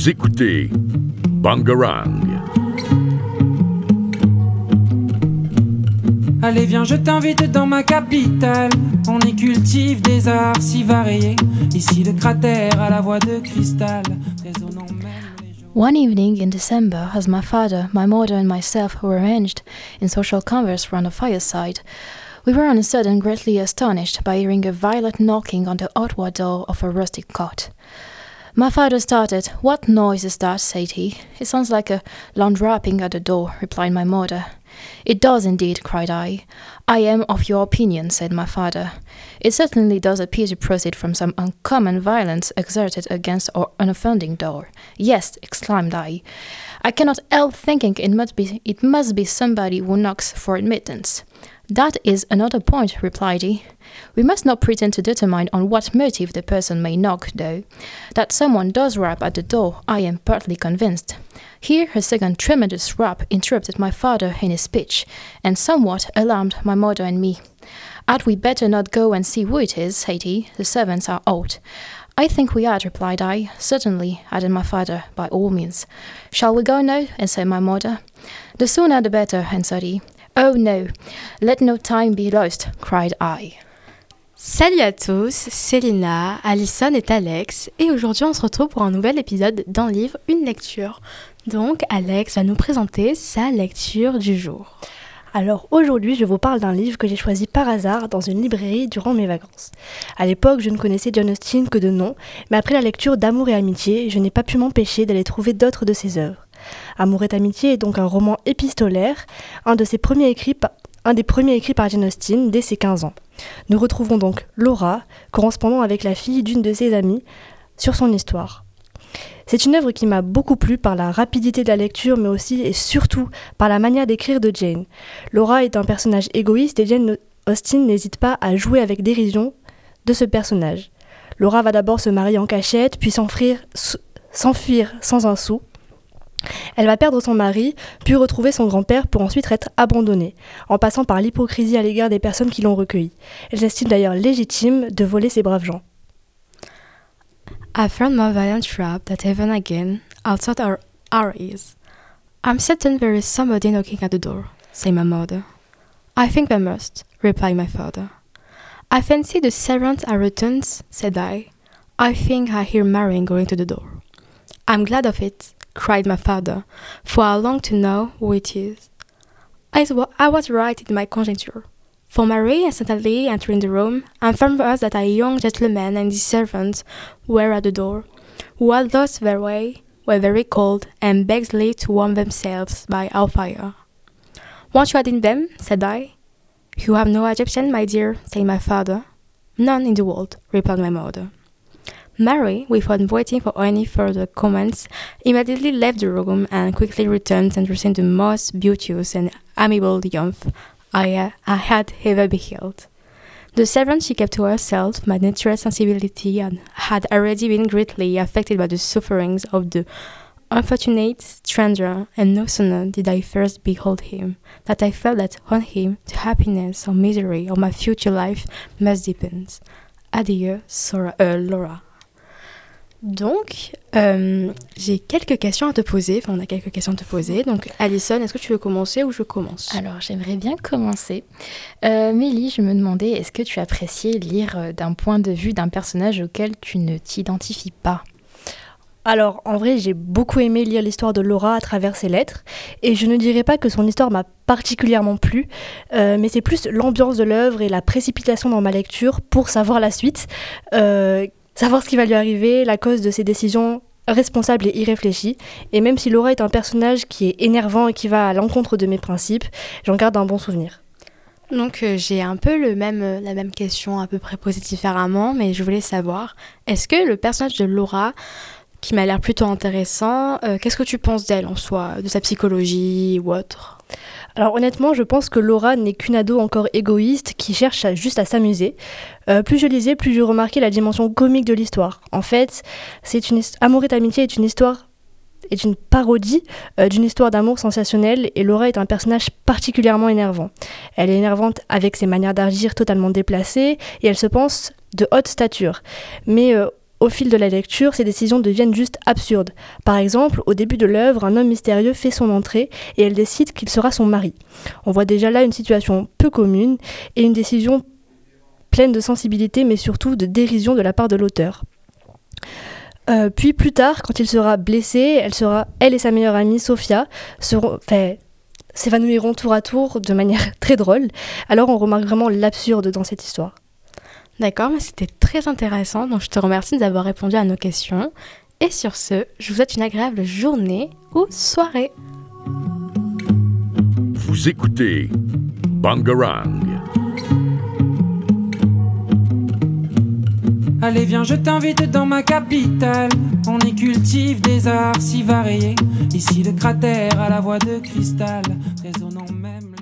Vous écoutez Bangarang. Allez viens je t'invite dans ma capitale On y cultive des arts si variés Ici le cratère à la voix de cristal Résonnant même les jours One evening in December, as my father, my mother, and myself were arranged in social converse round a fireside, we were on a sudden greatly astonished by hearing a violent knocking on the outward door of a rustic cot. My father started. What noise is that? said he. It sounds like a loud rapping at the door, replied my mother. It does indeed, cried I. I am of your opinion, said my father. It certainly does appear to proceed from some uncommon violence exerted against our unoffending door. Yes, exclaimed I. I cannot help thinking it must be it must be somebody who knocks for admittance. That is another point, replied he. We must not pretend to determine on what motive the person may knock, though. That someone does rap at the door, I am partly convinced. Here a second tremendous rap interrupted my father in his speech, and somewhat alarmed my mother and me. Had we better not go and see who it is, said he, the servants are out. I think we had, replied I. Certainly, added my father, by all means. Shall we go now? And said my mother. The sooner the better, answered he. Oh no, let no time be lost, cried I. Salut à tous, c'est Lina, Alison et Alex, et aujourd'hui on se retrouve pour un nouvel épisode d'un livre, une lecture. Donc Alex va nous présenter sa lecture du jour. Alors aujourd'hui, je vous parle d'un livre que j'ai choisi par hasard dans une librairie durant mes vacances. À l'époque, je ne connaissais John Austen que de nom, mais après la lecture d'Amour et Amitié, je n'ai pas pu m'empêcher d'aller trouver d'autres de ses œuvres. Amour et Amitié est donc un roman épistolaire, un, un des premiers écrits par Jane Austen dès ses 15 ans. Nous retrouvons donc Laura, correspondant avec la fille d'une de ses amies, sur son histoire. C'est une œuvre qui m'a beaucoup plu par la rapidité de la lecture, mais aussi et surtout par la manière d'écrire de Jane. Laura est un personnage égoïste et Jane Austen n'hésite pas à jouer avec dérision de ce personnage. Laura va d'abord se marier en cachette, puis s'enfuir sans un sou. Elle va perdre son mari, puis retrouver son grand-père pour ensuite être abandonnée, en passant par l'hypocrisie à l'égard des personnes qui l'ont recueillie. Elle estime d'ailleurs légitime de voler ces braves gens. I found more violent trap that even again outside our eyes. I'm certain there is somebody knocking at the door, said my mother. I think there must, replied my father. I fancy the servants are returned, said I. I think I hear Marion going to the door. I'm glad of it, cried my father, for I long to know who it is. I, I was right in my conjecture. For Marie instantly entering the room, informed us that a young gentleman and his servant were at the door, who had lost their way, were very cold, and begged leave to warm themselves by our fire. Won't you add in them? said I. You have no objection, my dear, said my father. None in the world, replied my mother. Mary, without waiting for any further comments, immediately left the room and quickly returned and addressing the most beauteous and amiable youth I, uh, I had ever beheld. The servant she kept to herself, my natural sensibility, and had already been greatly affected by the sufferings of the unfortunate stranger, and no sooner did I first behold him, that I felt that on him the happiness or misery of my future life must depend. Adieu, Sora, euh, Laura. Donc, euh, j'ai quelques questions à te poser. Enfin, on a quelques questions à te poser. Donc, Alison, est-ce que tu veux commencer ou je commence? Alors, j'aimerais bien commencer. Euh, Mélie, je me demandais, est-ce que tu appréciais lire euh, d'un point de vue d'un personnage auquel tu ne t'identifies pas? Alors, en vrai, j'ai beaucoup aimé lire l'histoire de Laura à travers ses lettres, et je ne dirais pas que son histoire m'a particulièrement plu, euh, mais c'est plus l'ambiance de l'œuvre et la précipitation dans ma lecture pour savoir la suite, euh, savoir ce qui va lui arriver, la cause de ses décisions responsables et irréfléchies. Et même si Laura est un personnage qui est énervant et qui va à l'encontre de mes principes, j'en garde un bon souvenir. Donc euh, j'ai un peu le même, euh, la même question à peu près posée différemment, mais je voulais savoir, est-ce que le personnage de Laura, qui m'a l'air plutôt intéressant, euh, qu'est-ce que tu penses d'elle en soi, de sa psychologie ou autre? Alors honnêtement, je pense que Laura n'est qu'une ado encore égoïste qui cherche juste à s'amuser. Euh, plus je lisais, plus je remarquais la dimension comique de l'histoire. En fait, c'est une Amour et amitié est une histoire est une parodie euh, d'une histoire d'amour sensationnelle et Laura est un personnage particulièrement énervant. Elle est énervante avec ses manières d'agir totalement déplacées et elle se pense de haute stature. Mais Au fil de la lecture, ces décisions deviennent juste absurdes. Par exemple, au début de l'œuvre, un homme mystérieux fait son entrée et elle décide qu'il sera son mari. On voit déjà là une situation peu commune et une décision pleine de sensibilité mais surtout de dérision de la part de l'auteur. Euh, puis plus tard, quand il sera blessé, elle, sera, elle et sa meilleure amie Sophia s'évanouiront tour à tour de manière très drôle. Alors on remarque vraiment l'absurde dans cette histoire. D'accord, mais c'était très intéressant, donc je te remercie d'avoir répondu à nos questions. Et sur ce, je vous souhaite une agréable journée ou soirée. Vous écoutez Bangarang. Allez viens je t'invite dans ma capitale On y cultive des arts si variés Ici le cratère à la voix de cristal Résonnant même